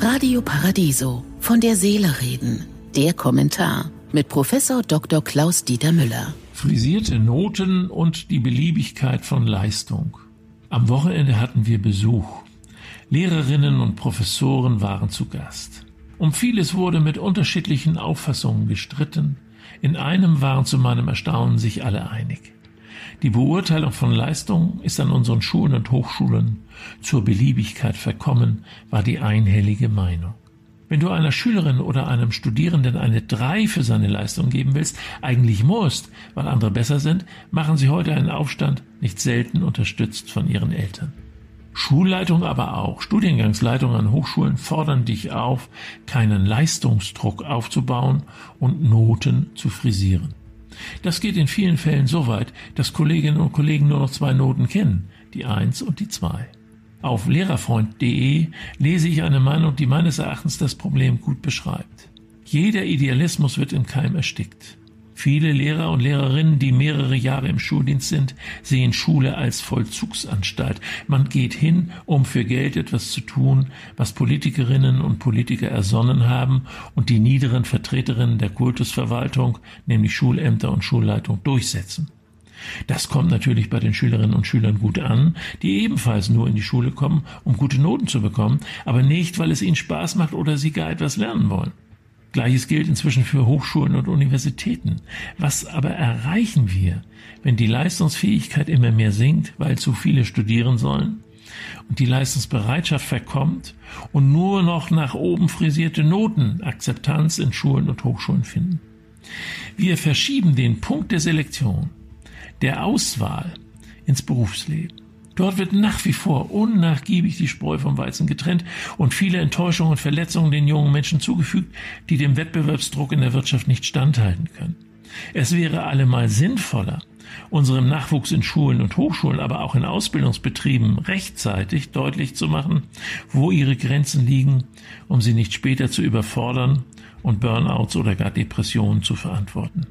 Radio Paradiso von der Seele reden. Der Kommentar mit Professor Dr. Klaus Dieter Müller. Frisierte Noten und die Beliebigkeit von Leistung. Am Wochenende hatten wir Besuch. Lehrerinnen und Professoren waren zu Gast. Um vieles wurde mit unterschiedlichen Auffassungen gestritten. In einem waren zu meinem Erstaunen sich alle einig. Die Beurteilung von Leistung ist an unseren Schulen und Hochschulen zur Beliebigkeit verkommen, war die einhellige Meinung. Wenn du einer Schülerin oder einem Studierenden eine 3 für seine Leistung geben willst, eigentlich musst, weil andere besser sind, machen sie heute einen Aufstand, nicht selten unterstützt von ihren Eltern. Schulleitung aber auch, Studiengangsleitung an Hochschulen fordern dich auf, keinen Leistungsdruck aufzubauen und Noten zu frisieren. Das geht in vielen Fällen so weit, dass Kolleginnen und Kollegen nur noch zwei Noten kennen, die Eins und die Zwei. Auf lehrerfreund.de lese ich eine Meinung, die meines Erachtens das Problem gut beschreibt. Jeder Idealismus wird im Keim erstickt. Viele Lehrer und Lehrerinnen, die mehrere Jahre im Schuldienst sind, sehen Schule als Vollzugsanstalt. Man geht hin, um für Geld etwas zu tun, was Politikerinnen und Politiker ersonnen haben und die niederen Vertreterinnen der Kultusverwaltung, nämlich Schulämter und Schulleitung, durchsetzen. Das kommt natürlich bei den Schülerinnen und Schülern gut an, die ebenfalls nur in die Schule kommen, um gute Noten zu bekommen, aber nicht, weil es ihnen Spaß macht oder sie gar etwas lernen wollen. Gleiches gilt inzwischen für Hochschulen und Universitäten. Was aber erreichen wir, wenn die Leistungsfähigkeit immer mehr sinkt, weil zu viele studieren sollen? Und die Leistungsbereitschaft verkommt und nur noch nach oben frisierte Noten Akzeptanz in Schulen und Hochschulen finden. Wir verschieben den Punkt der Selektion, der Auswahl ins Berufsleben. Dort wird nach wie vor unnachgiebig die Spreu vom Weizen getrennt und viele Enttäuschungen und Verletzungen den jungen Menschen zugefügt, die dem Wettbewerbsdruck in der Wirtschaft nicht standhalten können. Es wäre allemal sinnvoller, unserem Nachwuchs in Schulen und Hochschulen, aber auch in Ausbildungsbetrieben rechtzeitig deutlich zu machen, wo ihre Grenzen liegen, um sie nicht später zu überfordern und Burnouts oder gar Depressionen zu verantworten.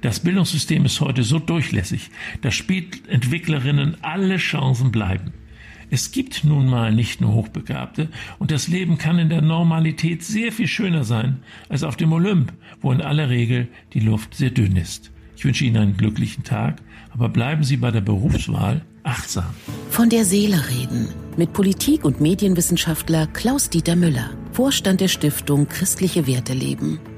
Das Bildungssystem ist heute so durchlässig, dass Spätentwicklerinnen alle Chancen bleiben. Es gibt nun mal nicht nur Hochbegabte und das Leben kann in der Normalität sehr viel schöner sein als auf dem Olymp, wo in aller Regel die Luft sehr dünn ist. Ich wünsche Ihnen einen glücklichen Tag, aber bleiben Sie bei der Berufswahl achtsam. Von der Seele reden mit Politik- und Medienwissenschaftler Klaus-Dieter Müller, Vorstand der Stiftung Christliche Werte leben.